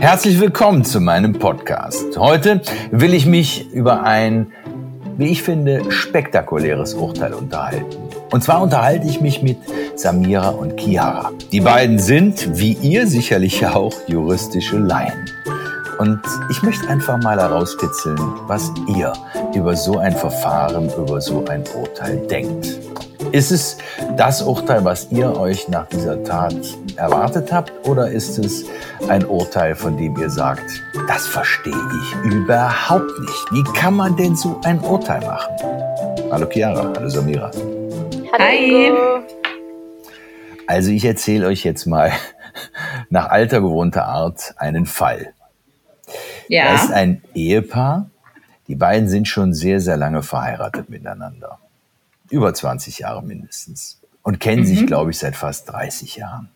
Herzlich willkommen zu meinem Podcast. Heute will ich mich über ein, wie ich finde, spektakuläres Urteil unterhalten. Und zwar unterhalte ich mich mit Samira und Chiara. Die beiden sind, wie ihr sicherlich auch, juristische Laien. Und ich möchte einfach mal herauskitzeln, was ihr über so ein Verfahren, über so ein Urteil denkt. Ist es das Urteil, was ihr euch nach dieser Tat erwartet habt, oder ist es ein Urteil, von dem ihr sagt, das verstehe ich überhaupt nicht. Wie kann man denn so ein Urteil machen? Hallo Chiara, hallo Samira. Hallo. Hi. Also ich erzähle euch jetzt mal nach alter gewohnter Art einen Fall. Ja. Da ist ein Ehepaar, die beiden sind schon sehr, sehr lange verheiratet miteinander über 20 Jahre mindestens und kennen mhm. sich, glaube ich, seit fast 30 Jahren.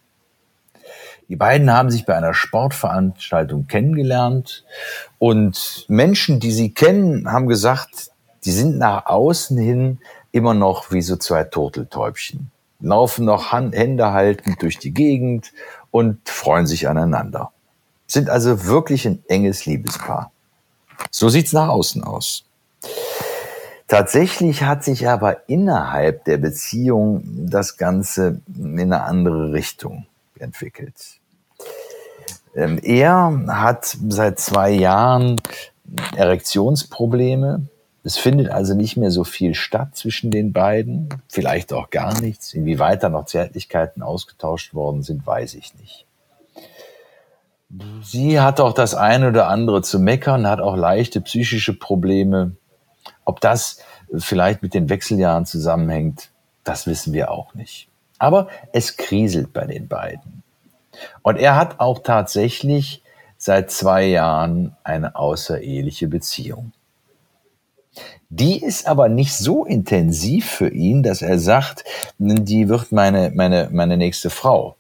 Die beiden haben sich bei einer Sportveranstaltung kennengelernt und Menschen, die sie kennen, haben gesagt, die sind nach außen hin immer noch wie so zwei Turteltäubchen, laufen noch Hand, Hände haltend durch die Gegend und freuen sich aneinander. Sind also wirklich ein enges Liebespaar. So sieht's nach außen aus. Tatsächlich hat sich aber innerhalb der Beziehung das Ganze in eine andere Richtung entwickelt. Ähm, er hat seit zwei Jahren Erektionsprobleme. Es findet also nicht mehr so viel statt zwischen den beiden, vielleicht auch gar nichts. Inwieweit da noch Zärtlichkeiten ausgetauscht worden sind, weiß ich nicht. Sie hat auch das eine oder andere zu meckern, hat auch leichte psychische Probleme. Ob das vielleicht mit den Wechseljahren zusammenhängt, das wissen wir auch nicht. Aber es kriselt bei den beiden. Und er hat auch tatsächlich seit zwei Jahren eine außereheliche Beziehung. Die ist aber nicht so intensiv für ihn, dass er sagt, die wird meine, meine, meine nächste Frau.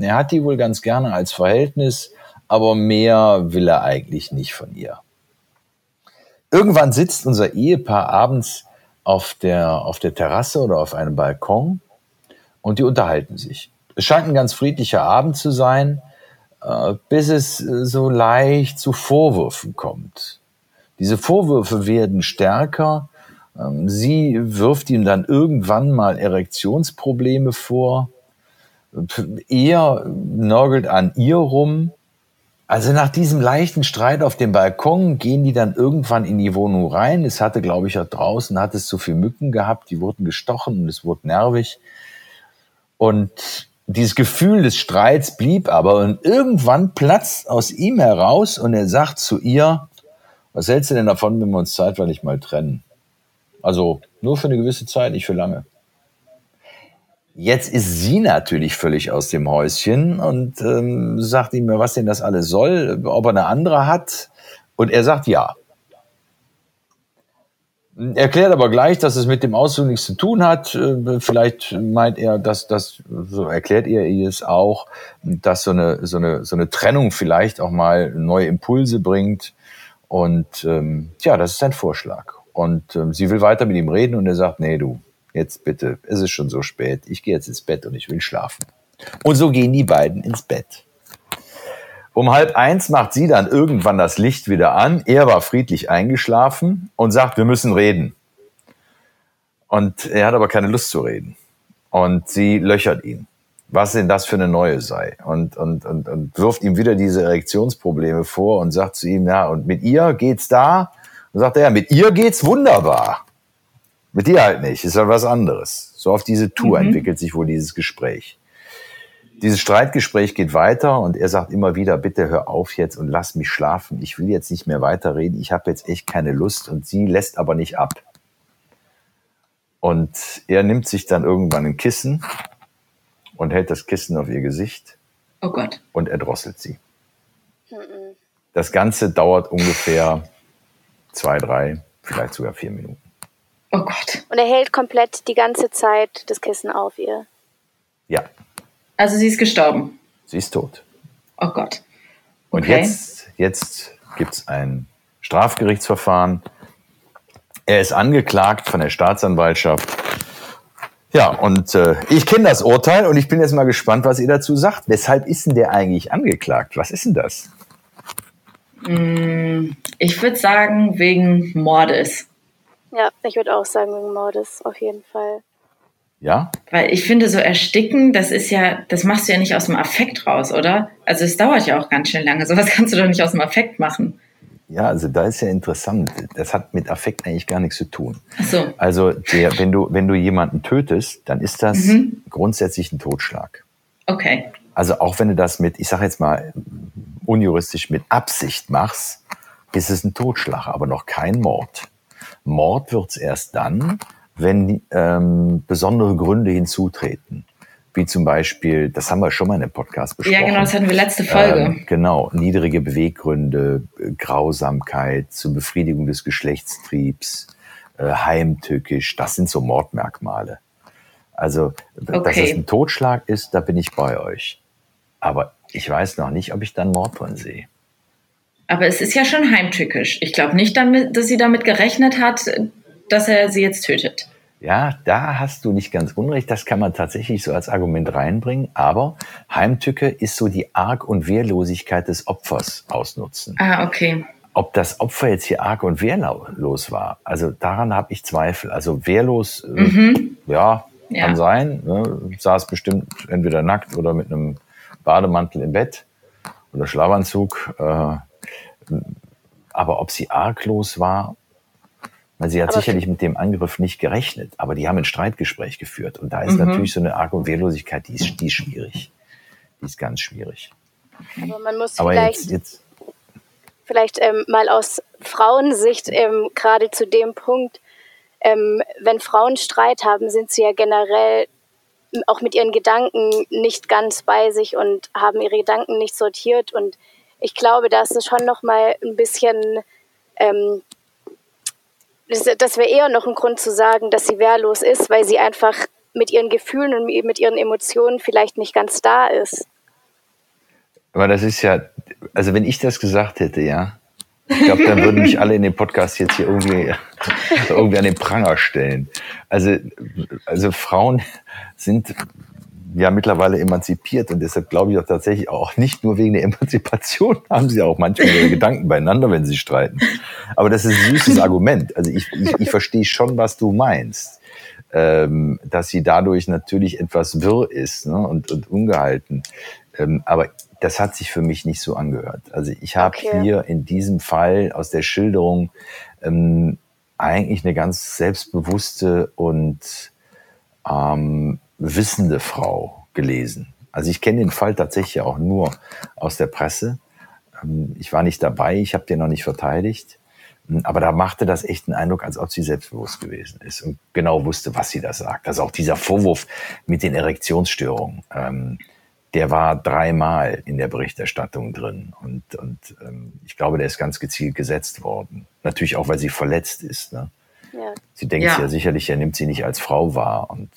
Er hat die wohl ganz gerne als Verhältnis, aber mehr will er eigentlich nicht von ihr. Irgendwann sitzt unser Ehepaar abends auf der, auf der Terrasse oder auf einem Balkon und die unterhalten sich. Es scheint ein ganz friedlicher Abend zu sein, äh, bis es äh, so leicht zu Vorwürfen kommt. Diese Vorwürfe werden stärker. Ähm, sie wirft ihm dann irgendwann mal Erektionsprobleme vor. Er nörgelt an ihr rum. Also nach diesem leichten Streit auf dem Balkon gehen die dann irgendwann in die Wohnung rein. Es hatte, glaube ich, auch draußen hat es zu viel Mücken gehabt, die wurden gestochen und es wurde nervig. Und dieses Gefühl des Streits blieb aber und irgendwann platzt aus ihm heraus und er sagt zu ihr, was hältst du denn davon, wenn wir uns zeitweilig mal trennen? Also nur für eine gewisse Zeit, nicht für lange. Jetzt ist sie natürlich völlig aus dem Häuschen und ähm, sagt ihm, was denn das alles soll, ob er eine andere hat. Und er sagt ja. Erklärt aber gleich, dass es mit dem Auszug nichts zu tun hat. Äh, vielleicht meint er, dass das, so erklärt er es auch, dass so eine, so eine, so eine Trennung vielleicht auch mal neue Impulse bringt. Und ähm, ja, das ist sein Vorschlag. Und ähm, sie will weiter mit ihm reden und er sagt, nee, du, jetzt bitte, es ist schon so spät, ich gehe jetzt ins Bett und ich will schlafen. Und so gehen die beiden ins Bett. Um halb eins macht sie dann irgendwann das Licht wieder an. Er war friedlich eingeschlafen und sagt, wir müssen reden. Und er hat aber keine Lust zu reden. Und sie löchert ihn, was denn das für eine neue sei. Und, und, und, und wirft ihm wieder diese Erektionsprobleme vor und sagt zu ihm, ja, und mit ihr geht's da? Und sagt er, mit ihr geht's wunderbar. Mit dir halt nicht, ist halt was anderes. So auf diese Tour mhm. entwickelt sich wohl dieses Gespräch. Dieses Streitgespräch geht weiter und er sagt immer wieder, bitte hör auf jetzt und lass mich schlafen. Ich will jetzt nicht mehr weiterreden. Ich habe jetzt echt keine Lust und sie lässt aber nicht ab. Und er nimmt sich dann irgendwann ein Kissen und hält das Kissen auf ihr Gesicht. Oh Gott. Und erdrosselt sie. Das Ganze dauert ungefähr zwei, drei, vielleicht sogar vier Minuten. Oh Gott. Und er hält komplett die ganze Zeit das Kissen auf ihr. Ja. Also sie ist gestorben. Sie ist tot. Oh Gott. Okay. Und jetzt, jetzt gibt es ein Strafgerichtsverfahren. Er ist angeklagt von der Staatsanwaltschaft. Ja, und äh, ich kenne das Urteil und ich bin jetzt mal gespannt, was ihr dazu sagt. Weshalb ist denn der eigentlich angeklagt? Was ist denn das? Mm, Ich würde sagen, wegen Mordes. Ja, ich würde auch sagen wegen Mordes, auf jeden Fall. Ja? Weil ich finde, so ersticken, das ist ja, das machst du ja nicht aus dem Affekt raus, oder? Also es dauert ja auch ganz schön lange. Sowas kannst du doch nicht aus dem Affekt machen. Ja, also da ist ja interessant. Das hat mit Affekt eigentlich gar nichts zu tun. Ach so. Also der, wenn du, wenn du jemanden tötest, dann ist das Mhm. grundsätzlich ein Totschlag. Okay. Also auch wenn du das mit, ich sage jetzt mal unjuristisch mit Absicht machst, ist es ein Totschlag, aber noch kein Mord. Mord wird's erst dann, wenn ähm, besondere Gründe hinzutreten. Wie zum Beispiel, das haben wir schon mal in dem Podcast besprochen. Ja, genau, das hatten wir letzte Folge. Ähm, genau, niedrige Beweggründe, äh, Grausamkeit zur Befriedigung des Geschlechtstriebs, äh, heimtückisch, das sind so Mordmerkmale. Also, dass Okay. es ein Totschlag ist, da bin ich bei euch. Aber ich weiß noch nicht, ob ich dann Mord drin sehe. Aber es ist ja schon heimtückisch. Ich glaube nicht, damit, dass sie damit gerechnet hat, dass er sie jetzt tötet. Ja, da hast du nicht ganz unrecht. Das kann man tatsächlich so als Argument reinbringen. Aber Heimtücke ist so die Arg- und Wehrlosigkeit des Opfers ausnutzen. Ah, okay. ob das Opfer jetzt hier arg und wehrlos war, also daran habe ich Zweifel. Also wehrlos, äh, Mhm. ja, Ja. kann sein. Ne? Saß bestimmt entweder nackt oder mit einem Bademantel im Bett oder Schlafanzug. Äh, aber ob sie arglos war, weil sie hat Aber- sicherlich mit dem Angriff nicht gerechnet, aber die haben ein Streitgespräch geführt. Und da ist Mhm. natürlich so eine Arg- und Wehrlosigkeit, die ist, die ist schwierig. Die ist ganz schwierig. Aber man muss Aber vielleicht, jetzt, jetzt vielleicht ähm, mal aus Frauensicht ähm, gerade zu dem Punkt, ähm, wenn Frauen Streit haben, sind sie ja generell auch mit ihren Gedanken nicht ganz bei sich und haben ihre Gedanken nicht sortiert. Und ich glaube, da ist es schon noch mal ein bisschen, ähm, das, das wäre eher noch ein Grund zu sagen, dass sie wehrlos ist, weil sie einfach mit ihren Gefühlen und mit ihren Emotionen vielleicht nicht ganz da ist. Aber das ist ja, also wenn ich das gesagt hätte, ja, ich glaube, dann würden mich alle in dem Podcast jetzt hier irgendwie, irgendwie an den Pranger stellen. Also, also Frauen sind ja mittlerweile emanzipiert und deshalb glaube ich auch tatsächlich auch nicht nur wegen der Emanzipation haben sie auch manchmal ihre Gedanken beieinander, wenn sie streiten. Aber das ist ein süßes Argument. Also ich, ich, ich verstehe schon, was du meinst. Ähm, dass sie dadurch natürlich etwas wirr ist ne, und, und ungehalten. Ähm, aber das hat sich für mich nicht so angehört. Also ich habe Okay. hier in diesem Fall aus der Schilderung ähm, eigentlich eine ganz selbstbewusste und ähm, wissende Frau gelesen. Also ich kenne den Fall tatsächlich auch nur aus der Presse. Ähm, ich war nicht dabei, ich habe den noch nicht verteidigt. Ähm, Aber da machte das echt einen Eindruck, als ob sie selbstbewusst gewesen ist und genau wusste, was sie da sagt. Also auch dieser Vorwurf mit den Erektionsstörungen, ähm, der war dreimal in der Berichterstattung drin. Und, und ähm, ich glaube, der ist ganz gezielt gesetzt worden. Natürlich auch, weil sie verletzt ist. Ne? Ja. Sie denkt Ja. ja. sicherlich, er nimmt sie nicht als Frau wahr und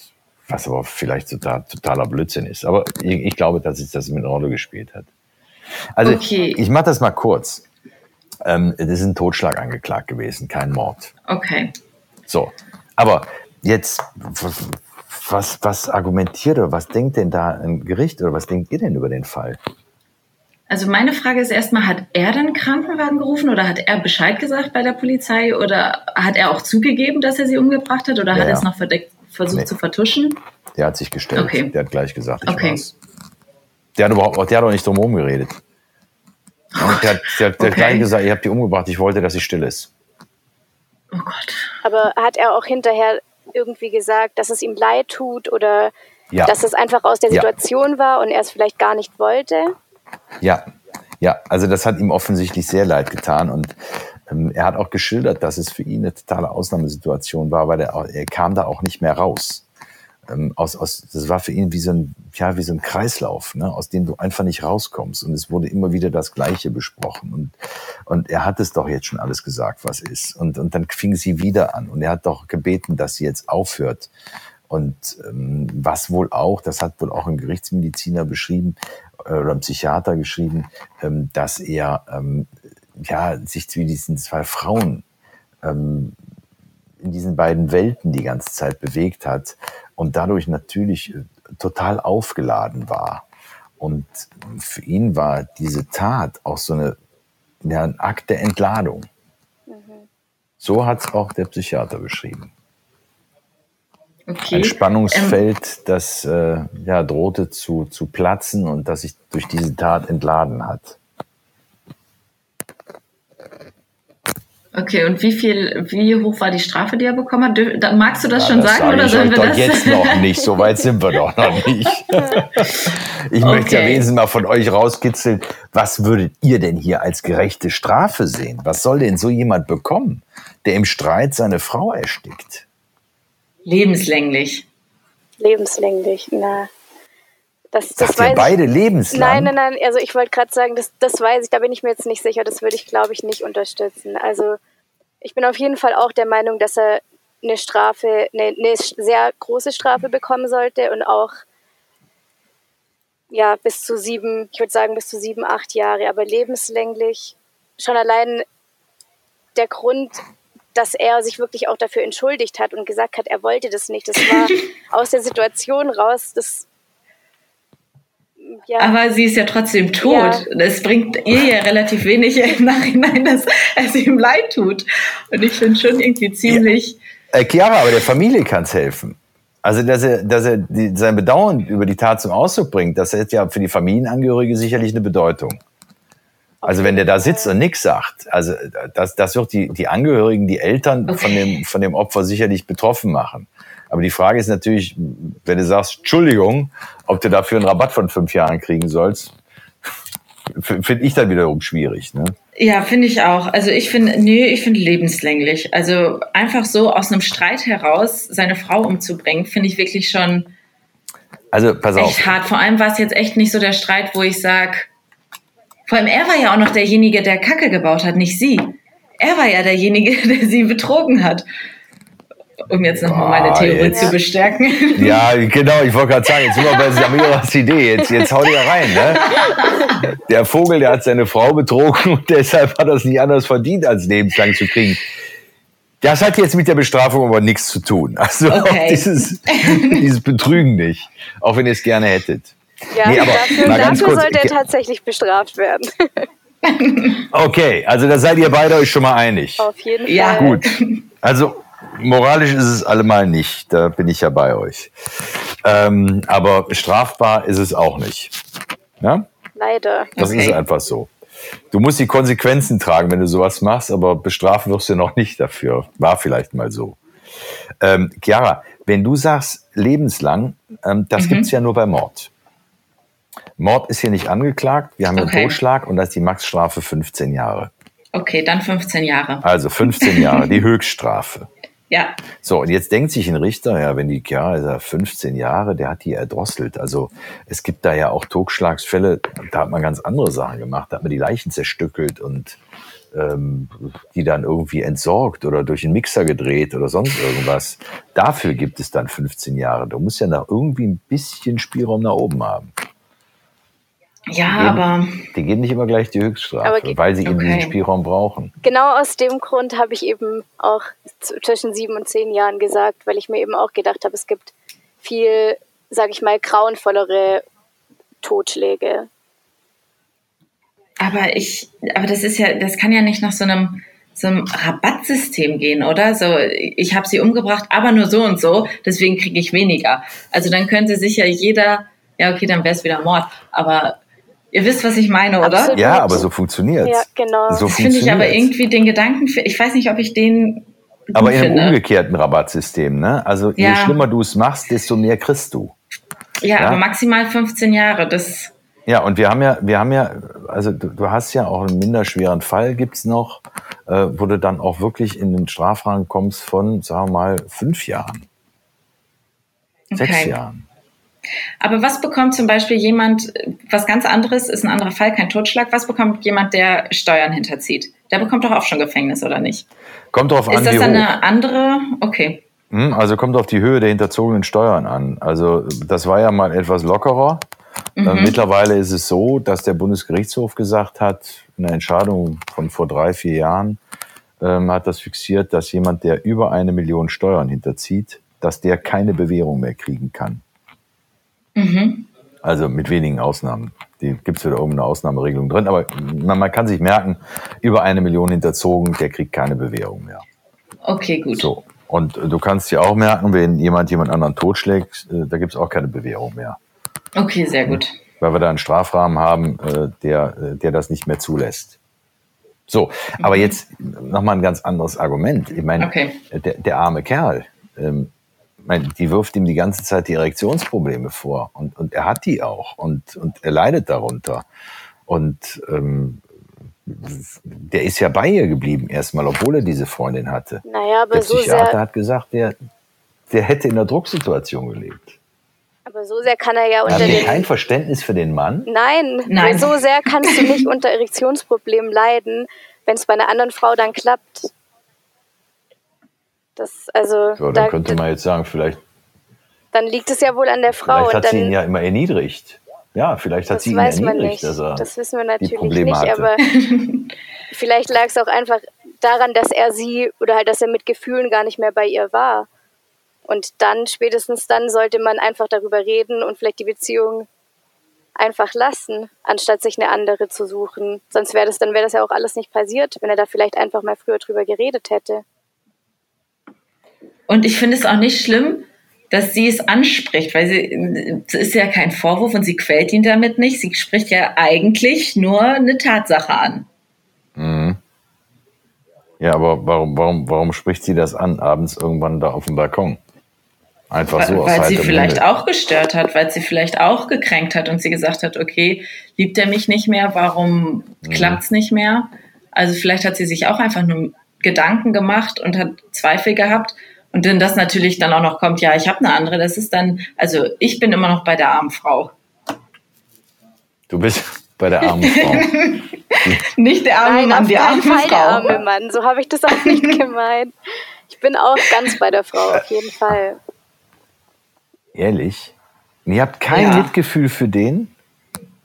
was aber vielleicht total, totaler Blödsinn ist. Aber ich, ich glaube, dass es das mit einer Rolle gespielt hat. Also Okay. ich mache das mal kurz. Ähm, das ist ein Totschlag angeklagt gewesen, kein Mord. Okay. So, aber jetzt, was, was, argumentiert oder was denkt denn da ein Gericht oder was denkt ihr denn über den Fall? Also meine Frage ist erstmal, hat er dann Krankenwagen gerufen oder hat er Bescheid gesagt bei der Polizei oder hat er auch zugegeben, dass er sie umgebracht hat oder Ja, hat er es noch verdeckt, versucht Nee. zu vertuschen? Der hat sich gestellt. Okay. Der hat gleich gesagt, ich Okay. war's. Der hat überhaupt, der hat auch nicht drum herum geredet. Und der, hat- der, hat- der hat Okay. gleich gesagt, ihr habt die umgebracht, ich wollte, dass sie still ist. Oh Gott. Aber hat er auch hinterher irgendwie gesagt, dass es ihm leid tut oder Ja. dass es einfach aus der Ja. Situation war und er es vielleicht gar nicht wollte? Ja, ja, also das hat ihm offensichtlich sehr leid getan und er hat auch geschildert, dass es für ihn eine totale Ausnahmesituation war, weil er, er kam da auch nicht mehr raus. Ähm, aus, aus, das war für ihn wie so ein, ja, wie so ein Kreislauf, ne, aus dem du einfach nicht rauskommst. Und es wurde immer wieder das Gleiche besprochen. Und, und er hat es doch jetzt schon alles gesagt, was ist. Und, und dann fing sie wieder an. Und er hat doch gebeten, dass sie jetzt aufhört. Und ähm, was wohl auch, das hat wohl auch ein Gerichtsmediziner beschrieben äh, oder ein Psychiater geschrieben, ähm, dass er ähm, ja, sich zu diesen zwei Frauen ähm, in diesen beiden Welten die ganze Zeit bewegt hat und dadurch natürlich äh, total aufgeladen war. Und für ihn war diese Tat auch so eine ja, ein Akt der Entladung. Mhm. So hat es auch der Psychiater beschrieben. Okay. Ein Spannungsfeld, ähm, das äh, ja, drohte zu, zu platzen und das sich durch diese Tat entladen hat. Okay, und wie viel, wie hoch war die Strafe, die er bekommen hat? magst du das ja, schon das sagen oder sollen wir das? jetzt noch nicht, so weit sind wir doch noch nicht. ich okay. möchte ja wenigstens mal von euch rauskitzeln, was würdet ihr denn hier als gerechte Strafe sehen? Was soll denn so jemand bekommen, der im Streit seine Frau erstickt? Lebenslänglich. Lebenslänglich, na. Das, das Sagt weiß beide ich, lebenslang? Nein, nein, nein. Also ich wollte gerade sagen, das, das weiß ich, da bin ich mir jetzt nicht sicher. Das würde ich, glaube ich, nicht unterstützen. Also ich bin auf jeden Fall auch der Meinung, dass er eine Strafe, eine, eine sehr große Strafe bekommen sollte und auch ja bis zu sieben, ich würde sagen bis zu sieben, acht Jahre, aber lebenslänglich. Schon allein der Grund, dass er sich wirklich auch dafür entschuldigt hat und gesagt hat, er wollte das nicht. Das war aus der Situation raus. Das ja. Aber sie ist ja trotzdem tot. Ja. Das bringt ihr ja relativ wenig im Nachhinein, dass es ihm leid tut. Und ich finde schon irgendwie ziemlich. Ja. Äh, Chiara, aber der Familie kann es helfen. Also, dass er, dass er die, sein Bedauern über die Tat zum Ausdruck bringt, das hat ja für die Familienangehörige sicherlich eine Bedeutung. Also wenn der da sitzt und nichts sagt, also das, das wird die, die Angehörigen, die Eltern okay. von, dem, von dem Opfer sicherlich betroffen machen. Aber die Frage ist natürlich, wenn du sagst, Entschuldigung, ob du dafür einen Rabatt von fünf Jahren kriegen sollst, finde ich dann wiederum schwierig. Ne? Ja, finde ich auch. Also ich finde, nee, ich finde lebenslänglich. Also einfach so aus einem Streit heraus seine Frau umzubringen, finde ich wirklich schon also, pass auf. echt hart. Vor allem war es jetzt echt nicht so der Streit, wo ich sage, vor allem er war ja auch noch derjenige, der Kacke gebaut hat, nicht sie. Er war ja derjenige, der sie betrogen hat um jetzt nochmal meine Theorie jetzt. zu bestärken. Ja, genau, ich wollte gerade sagen, jetzt sind wir bei Samiras Idee, jetzt, jetzt hau dir rein. Ne? Der Vogel, der hat seine Frau betrogen und deshalb hat er es nicht anders verdient, als lebenslang zu kriegen. Das hat jetzt mit der Bestrafung aber nichts zu tun. Also okay. dieses, dieses Betrügen nicht, auch wenn ihr es gerne hättet. Ja, nee, aber dafür, dafür kurz, sollte er tatsächlich bestraft werden. Okay, also da seid ihr beide euch schon mal einig. Auf jeden Fall. Ja, gut. Also moralisch ist es allemal nicht, da bin ich ja bei euch. Ähm, aber strafbar ist es auch nicht. Ja? Leider. Das okay. ist einfach so. Du musst die Konsequenzen tragen, wenn du sowas machst, aber bestrafen wirst du noch nicht dafür. War vielleicht mal so. Ähm, Chiara, wenn du sagst lebenslang, ähm, das mhm. es ja nur bei Mord. Mord ist hier nicht angeklagt, wir haben okay. einen Totschlag und da ist die Maxstrafe 15 Jahre. Okay, dann 15 Jahre. Also 15 Jahre, die Höchststrafe. Ja. So, und jetzt denkt sich ein Richter, ja, wenn die ist ja 15 Jahre, der hat die erdrosselt. Also es gibt da ja auch Totschlagsfälle, da hat man ganz andere Sachen gemacht, da hat man die Leichen zerstückelt und ähm, die dann irgendwie entsorgt oder durch einen Mixer gedreht oder sonst irgendwas. Dafür gibt es dann 15 Jahre. Da muss ja noch irgendwie ein bisschen Spielraum nach oben haben. Ja, die geben, aber. Die geben nicht immer gleich die Höchststrafe, weil sie okay. eben diesen Spielraum brauchen. Genau aus dem Grund habe ich eben auch zwischen sieben und zehn Jahren gesagt, weil ich mir eben auch gedacht habe, es gibt viel, sage ich mal, grauenvollere Totschläge. Aber ich, aber das ist ja, das kann ja nicht nach so einem so einem Rabattsystem gehen, oder? So, ich habe sie umgebracht, aber nur so und so, deswegen kriege ich weniger. Also dann könnte sich ja jeder, ja okay, dann wäre es wieder Mord, aber Ihr wisst, was ich meine, oder? Absolut. Ja, aber so funktioniert Ja, genau. So finde ich aber irgendwie den Gedanken, ich weiß nicht, ob ich den. Aber in einem finde. umgekehrten Rabattsystem, ne? Also ja. je schlimmer du es machst, desto mehr kriegst du. Ja, ja, aber maximal 15 Jahre, das. Ja, und wir haben ja, wir haben ja, also du, du hast ja auch einen minderschweren Fall, gibt's noch, äh, wo du dann auch wirklich in den Strafrang kommst von, sagen wir mal, fünf Jahren. Okay. Sechs Jahren. Aber was bekommt zum Beispiel jemand, was ganz anderes, ist ein anderer Fall, kein Totschlag, was bekommt jemand, der Steuern hinterzieht? Der bekommt doch auch schon Gefängnis, oder nicht? Kommt drauf an. Ist das dann eine andere? Okay. Hm, also kommt auf die Höhe der hinterzogenen Steuern an. Also das war ja mal etwas lockerer. Äh, mhm. Mittlerweile ist es so, dass der Bundesgerichtshof gesagt hat, in einer Entscheidung von vor drei, vier Jahren, ähm, hat das fixiert, dass jemand, der über eine Million Steuern hinterzieht, dass der keine Bewährung mehr kriegen kann. Mhm. Also mit wenigen Ausnahmen. die gibt es wieder irgendeine Ausnahmeregelung drin, aber man, man, kann sich merken, über eine Million hinterzogen, der kriegt keine Bewährung mehr. Okay, gut. So. Und du kannst dir auch merken, wenn jemand jemand anderen totschlägt, äh, da gibt es auch keine Bewährung mehr. Okay, sehr gut. Weil wir da einen Strafrahmen haben, äh, der, äh, der das nicht mehr zulässt. So, aber mhm. jetzt nochmal ein ganz anderes Argument. Ich meine, okay. der, der arme Kerl, ähm, meine, die wirft ihm die ganze Zeit die Erektionsprobleme vor und, und er hat die auch und, und er leidet darunter. Und ähm, der ist ja bei ihr geblieben erstmal, obwohl er diese Freundin hatte. Naja, aber der Psychiater so sehr, hat gesagt, der, der hätte in einer Drucksituation gelebt. Aber so sehr kann er ja unter den... kein Verständnis für den Mann? Nein, Nein, so sehr kannst du nicht unter Erektionsproblemen leiden, wenn es bei einer anderen Frau dann klappt. Das, also, so, dann da, könnte man jetzt sagen, vielleicht. Dann liegt es ja wohl an der Frau. Vielleicht hat dann, sie ihn ja immer erniedrigt. Ja, vielleicht hat sie ihn erniedrigt. Dass er das wissen wir natürlich nicht, hatte. aber vielleicht lag es auch einfach daran, dass er sie oder halt, dass er mit Gefühlen gar nicht mehr bei ihr war. Und dann, spätestens dann, sollte man einfach darüber reden und vielleicht die Beziehung einfach lassen, anstatt sich eine andere zu suchen. Sonst wäre das, dann wäre das ja auch alles nicht passiert, wenn er da vielleicht einfach mal früher drüber geredet hätte. Und ich finde es auch nicht schlimm, dass sie es anspricht, weil sie, es ist ja kein Vorwurf und sie quält ihn damit nicht. Sie spricht ja eigentlich nur eine Tatsache an. Mhm. Ja, aber warum, warum, warum spricht sie das an, abends irgendwann da auf dem Balkon? Einfach so. Weil, weil sie vielleicht Munde. auch gestört hat, weil sie vielleicht auch gekränkt hat und sie gesagt hat, okay, liebt er mich nicht mehr, warum mhm. klappt es nicht mehr? Also vielleicht hat sie sich auch einfach nur Gedanken gemacht und hat Zweifel gehabt und wenn das natürlich dann auch noch kommt, ja, ich habe eine andere, das ist dann, also ich bin immer noch bei der armen Frau. Du bist bei der armen Frau. nicht der arme Nein, Mann, die arme Frau. Der arme Mann, so habe ich das auch nicht gemeint. Ich bin auch ganz bei der Frau, auf jeden Fall. Ehrlich? ihr habt kein ja. Mitgefühl für den?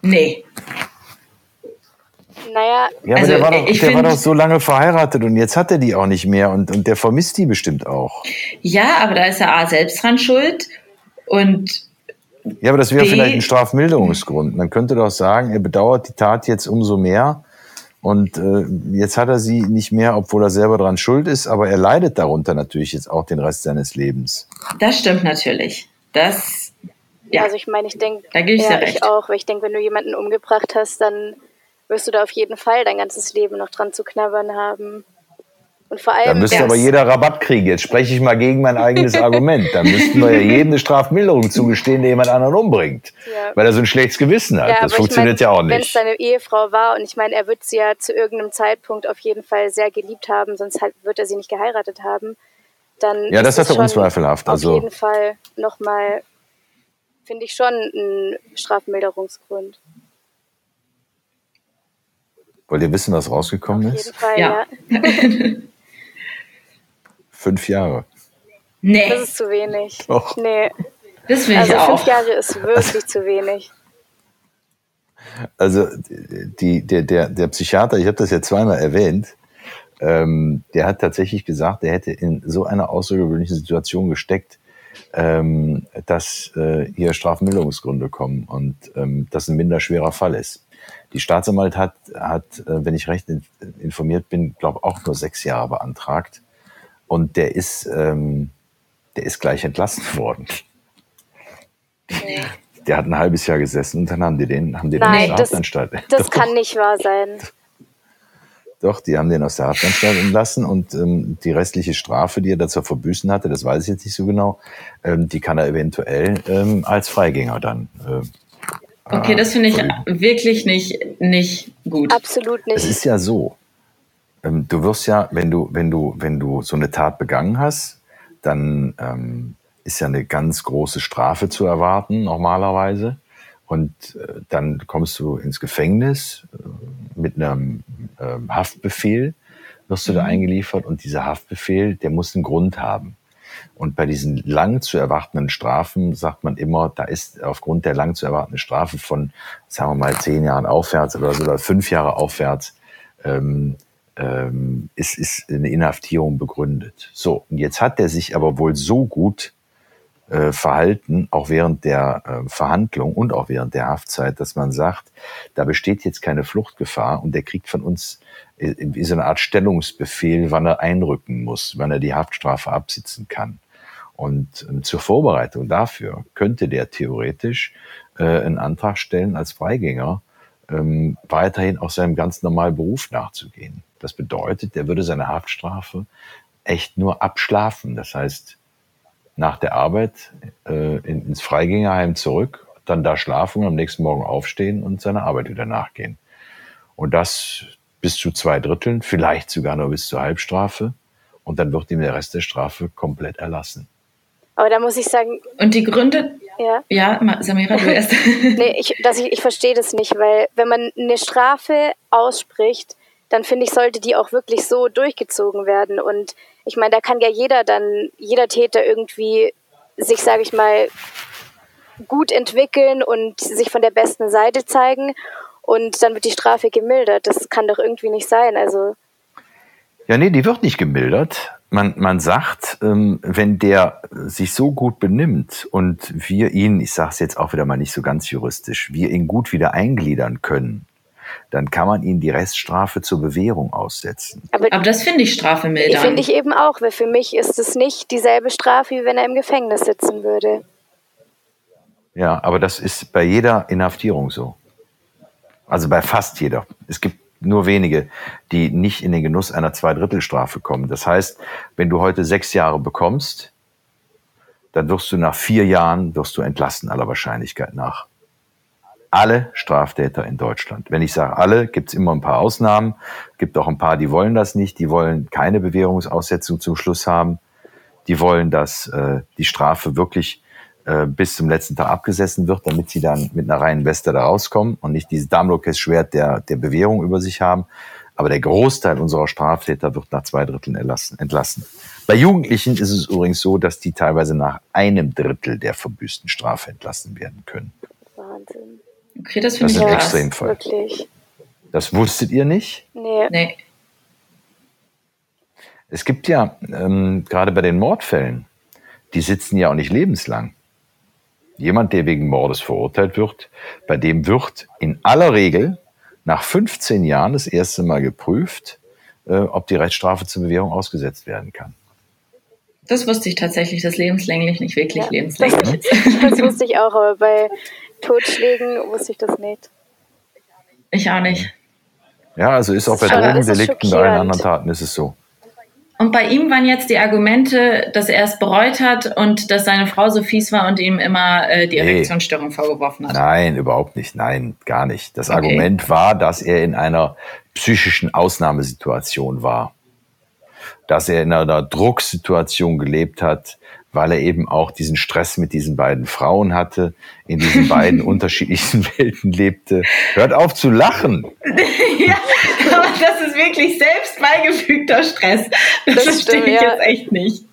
Nee. Naja, ja, aber also, der, war doch, der war doch so lange verheiratet und jetzt hat er die auch nicht mehr und, und der vermisst die bestimmt auch. Ja, aber da ist er A selbst dran schuld und. Ja, aber das wäre vielleicht ein Strafmilderungsgrund. Man könnte doch sagen, er bedauert die Tat jetzt umso mehr und äh, jetzt hat er sie nicht mehr, obwohl er selber dran schuld ist, aber er leidet darunter natürlich jetzt auch den Rest seines Lebens. Das stimmt natürlich. Das. Ja. Also ich meine, ich denke, da ja, ich auch, weil ich denke, wenn du jemanden umgebracht hast, dann wirst du da auf jeden Fall dein ganzes Leben noch dran zu knabbern haben. Und vor allem. Da müsste aber jeder Rabatt kriegen. Jetzt spreche ich mal gegen mein eigenes Argument. Da müssten wir ja jedem eine Strafmilderung zugestehen, der jemand anderen umbringt. Ja. Weil er so ein schlechtes Gewissen hat. Ja, das funktioniert mein, ja auch nicht. Wenn es seine Ehefrau war und ich meine, er wird sie ja zu irgendeinem Zeitpunkt auf jeden Fall sehr geliebt haben, sonst halt wird er sie nicht geheiratet haben. Dann ja, das ist doch unzweifelhaft. Auf also jeden Fall nochmal, finde ich schon, ein Strafmilderungsgrund. Wollt ihr wissen, was rausgekommen Auf ist? Fall, ja. ja. fünf Jahre. Nee. Das ist zu wenig. Doch. Nee. Das will also ich auch. Fünf Jahre ist wirklich also, zu wenig. Also die, der, der, der Psychiater, ich habe das ja zweimal erwähnt, ähm, der hat tatsächlich gesagt, er hätte in so einer außergewöhnlichen Situation gesteckt, ähm, dass äh, hier Strafmilderungsgründe kommen und ähm, das ein minder schwerer Fall ist. Die Staatsanwalt hat, hat äh, wenn ich recht informiert bin, glaube auch nur sechs Jahre beantragt. Und der ist, ähm, der ist gleich entlassen worden. Okay. Der hat ein halbes Jahr gesessen und dann haben die den, haben die Nein, den aus der Haftanstalt. Das, das kann nicht wahr sein. Doch, die haben den aus der Haftanstalt entlassen und ähm, die restliche Strafe, die er dazu verbüßen hatte, das weiß ich jetzt nicht so genau, ähm, die kann er eventuell ähm, als Freigänger dann äh, Okay, das finde ich wirklich nicht, nicht gut. Absolut nicht. Es ist ja so. Ähm, du wirst ja, wenn du, wenn du, wenn du so eine Tat begangen hast, dann ähm, ist ja eine ganz große Strafe zu erwarten, normalerweise. Und äh, dann kommst du ins Gefängnis äh, mit einem äh, Haftbefehl, wirst du mhm. da eingeliefert und dieser Haftbefehl, der muss einen Grund haben. Und bei diesen lang zu erwartenden Strafen sagt man immer, da ist aufgrund der lang zu erwartenden Strafe von, sagen wir mal, zehn Jahren aufwärts oder so, oder fünf Jahre aufwärts, ähm, ähm, ist, ist eine Inhaftierung begründet. So, und jetzt hat der sich aber wohl so gut äh, verhalten, auch während der äh, Verhandlung und auch während der Haftzeit, dass man sagt, da besteht jetzt keine Fluchtgefahr und der kriegt von uns äh, wie so eine Art Stellungsbefehl, wann er einrücken muss, wann er die Haftstrafe absitzen kann. Und ähm, zur Vorbereitung dafür könnte der theoretisch äh, einen Antrag stellen als Freigänger, ähm, weiterhin auch seinem ganz normalen Beruf nachzugehen. Das bedeutet, er würde seine Haftstrafe echt nur abschlafen. Das heißt, nach der Arbeit äh, in, ins Freigängerheim zurück, dann da schlafen und am nächsten Morgen aufstehen und seiner Arbeit wieder nachgehen. Und das bis zu zwei Dritteln, vielleicht sogar nur bis zur Halbstrafe. Und dann wird ihm der Rest der Strafe komplett erlassen. Aber da muss ich sagen. Und die Gründe. Ja, ja Samira, du erst. nee, ich, dass ich, ich verstehe das nicht, weil wenn man eine Strafe ausspricht, dann finde ich, sollte die auch wirklich so durchgezogen werden. Und ich meine, da kann ja jeder dann, jeder Täter irgendwie sich, sage ich mal, gut entwickeln und sich von der besten Seite zeigen. Und dann wird die Strafe gemildert. Das kann doch irgendwie nicht sein. Also. Ja, nee, die wird nicht gemildert. Man, man sagt, ähm, wenn der sich so gut benimmt und wir ihn, ich sage es jetzt auch wieder mal nicht so ganz juristisch, wir ihn gut wieder eingliedern können, dann kann man ihn die Reststrafe zur Bewährung aussetzen. Aber, Aber das finde ich Strafe milder. Finde ich eben auch, weil für mich ist es nicht dieselbe Strafe, wie wenn er im Gefängnis sitzen würde. Ja, aber das ist bei jeder Inhaftierung so. Also bei fast jeder. Es gibt nur wenige, die nicht in den Genuss einer Zweidrittelstrafe kommen. Das heißt, wenn du heute sechs Jahre bekommst, dann wirst du nach vier Jahren wirst du entlassen aller Wahrscheinlichkeit nach alle Straftäter in Deutschland. Wenn ich sage alle, gibt es immer ein paar Ausnahmen. Gibt auch ein paar, die wollen das nicht. Die wollen keine Bewährungsaussetzung zum Schluss haben. Die wollen, dass äh, die Strafe wirklich äh, bis zum letzten Tag abgesessen wird, damit sie dann mit einer reinen Weste da rauskommen und nicht dieses Damoklesschwert der, der Bewährung über sich haben. Aber der Großteil unserer Straftäter wird nach zwei Dritteln erlassen, entlassen. Bei Jugendlichen ist es übrigens so, dass die teilweise nach einem Drittel der verbüßten Strafe entlassen werden können. Wahnsinn. Okay, das finde ich krass. Extremfall. Wirklich. Das wusstet ihr nicht? Nee. nee. Es gibt ja, ähm, gerade bei den Mordfällen, die sitzen ja auch nicht lebenslang. Jemand, der wegen Mordes verurteilt wird, bei dem wird in aller Regel nach 15 Jahren das erste Mal geprüft, äh, ob die Rechtsstrafe zur Bewährung ausgesetzt werden kann. Das wusste ich tatsächlich, dass lebenslänglich nicht wirklich ja, lebenslänglich ist. Das wusste ich auch, aber bei Totschlägen wusste ich das nicht. Ich auch nicht. Ja, also ist auch bei Drogendelikten, bei allen anderen Taten ist es so. Und bei ihm waren jetzt die Argumente, dass er es bereut hat und dass seine Frau so fies war und ihm immer äh, die Erektionsstörung nee. vorgeworfen hat. Nein, überhaupt nicht. Nein, gar nicht. Das okay. Argument war, dass er in einer psychischen Ausnahmesituation war. Dass er in einer Drucksituation gelebt hat, weil er eben auch diesen Stress mit diesen beiden Frauen hatte, in diesen beiden unterschiedlichen Welten lebte. Hört auf zu lachen. ja, aber das ist wirklich selbst beigefügter Stress. Das, das verstehe ich ja. jetzt echt nicht.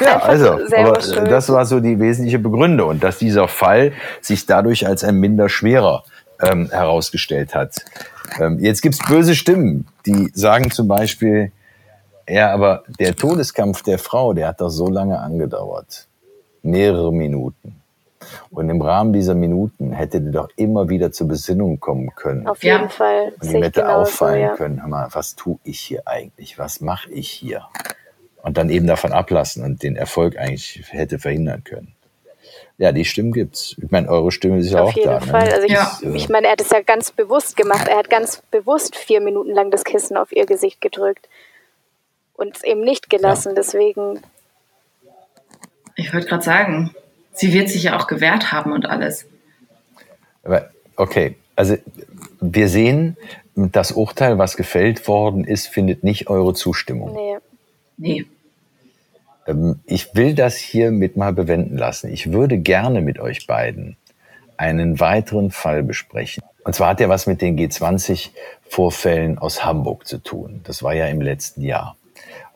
Ja, also, aber das war so die wesentliche Begründung und dass dieser Fall sich dadurch als ein minder schwerer ähm, herausgestellt hat. Ähm, jetzt gibt's böse Stimmen, die sagen zum Beispiel, ja, aber der Todeskampf der Frau, der hat doch so lange angedauert. Mehrere Minuten. Und im Rahmen dieser Minuten hätte die doch immer wieder zur Besinnung kommen können. Auf jeden ja. Fall. Und ihm hätte auffallen ja. können, hör mal, was tue ich hier eigentlich? Was mache ich hier? Und dann eben davon ablassen und den Erfolg eigentlich hätte verhindern können. Ja, die Stimmen gibt's. Ich meine, eure Stimme ist ja Auf auch da. Auf jeden Fall. Ne? Also ich, ja. ich meine, er hat es ja ganz bewusst gemacht. Er hat ganz bewusst vier Minuten lang das Kissen auf ihr Gesicht gedrückt und eben nicht gelassen. Ja. Deswegen. Ich wollte gerade sagen, sie wird sich ja auch gewehrt haben und alles. Aber okay, also wir sehen, das Urteil, was gefällt worden ist, findet nicht eure Zustimmung. Nee. Nee. Ähm, ich will das hiermit mal bewenden lassen. Ich würde gerne mit euch beiden einen weiteren Fall besprechen. Und zwar hat er was mit den G20-Vorfällen aus Hamburg zu tun. Das war ja im letzten Jahr.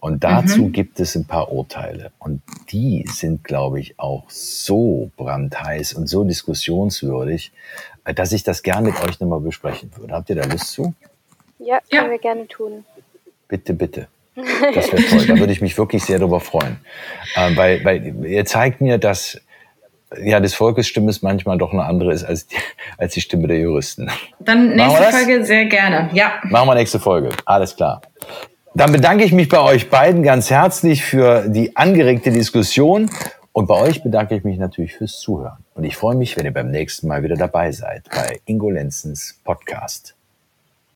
Und dazu mhm. gibt es ein paar Urteile. Und die sind, glaube ich, auch so brandheiß und so diskussionswürdig, äh, dass ich das gern mit euch nochmal besprechen würde. Habt ihr da Lust zu? Ja, können ja. wir gerne tun. Bitte, bitte. Das wäre toll. Da würde ich mich wirklich sehr darüber freuen. Ähm, weil, weil ihr zeigt mir, dass ja, des Volkes Stimme ist manchmal doch eine andere ist als die, als die Stimme der Juristen. Dann nächste Folge sehr gerne. Ja. Machen wir nächste Folge. Alles klar. Dann bedanke ich mich bei euch beiden ganz herzlich für die angeregte Diskussion. Und bei euch bedanke ich mich natürlich fürs Zuhören. Und ich freue mich, wenn ihr beim nächsten Mal wieder dabei seid bei Ingo Lenzens Podcast.